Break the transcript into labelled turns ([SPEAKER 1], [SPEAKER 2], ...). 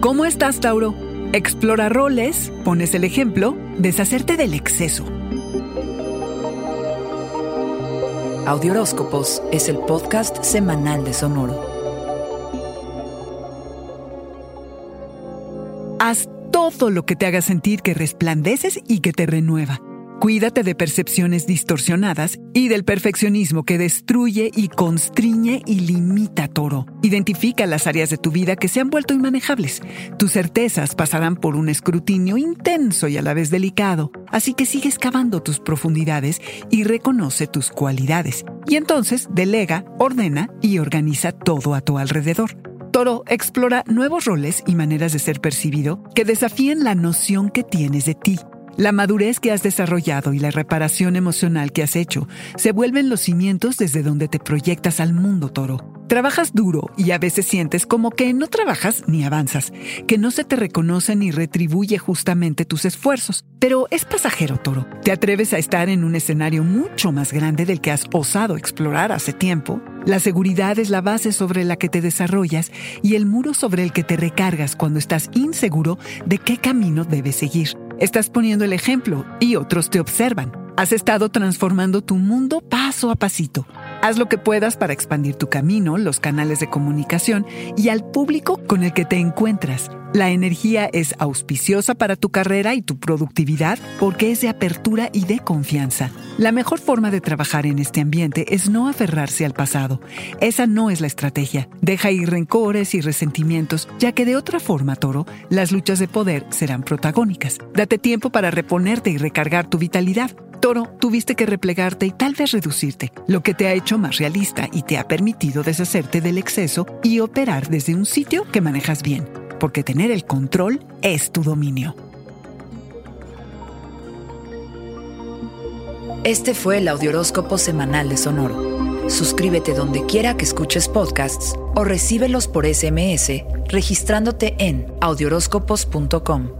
[SPEAKER 1] ¿Cómo estás, Tauro? Explora roles, pones el ejemplo, deshacerte del exceso.
[SPEAKER 2] Audioróscopos es el podcast semanal de Sonoro.
[SPEAKER 1] Haz todo lo que te haga sentir que resplandeces y que te renueva. Cuídate de percepciones distorsionadas y del perfeccionismo que destruye y constriñe y limita toro. Identifica las áreas de tu vida que se han vuelto inmanejables. Tus certezas pasarán por un escrutinio intenso y a la vez delicado, así que sigue excavando tus profundidades y reconoce tus cualidades. Y entonces delega, ordena y organiza todo a tu alrededor. Toro explora nuevos roles y maneras de ser percibido que desafíen la noción que tienes de ti. La madurez que has desarrollado y la reparación emocional que has hecho se vuelven los cimientos desde donde te proyectas al mundo, toro. Trabajas duro y a veces sientes como que no trabajas ni avanzas, que no se te reconoce ni retribuye justamente tus esfuerzos. Pero es pasajero, toro. Te atreves a estar en un escenario mucho más grande del que has osado explorar hace tiempo. La seguridad es la base sobre la que te desarrollas y el muro sobre el que te recargas cuando estás inseguro de qué camino debes seguir. Estás poniendo el ejemplo y otros te observan. Has estado transformando tu mundo paso a pasito. Haz lo que puedas para expandir tu camino, los canales de comunicación y al público con el que te encuentras. La energía es auspiciosa para tu carrera y tu productividad porque es de apertura y de confianza. La mejor forma de trabajar en este ambiente es no aferrarse al pasado. Esa no es la estrategia. Deja ir rencores y resentimientos, ya que de otra forma, Toro, las luchas de poder serán protagónicas. Date tiempo para reponerte y recargar tu vitalidad. Toro, tuviste que replegarte y tal vez reducirte, lo que te ha hecho más realista y te ha permitido deshacerte del exceso y operar desde un sitio que manejas bien, porque tener el control es tu dominio.
[SPEAKER 2] Este fue el Audioróscopo Semanal de Sonoro. Suscríbete donde quiera que escuches podcasts o recíbelos por SMS registrándote en audioróscopos.com.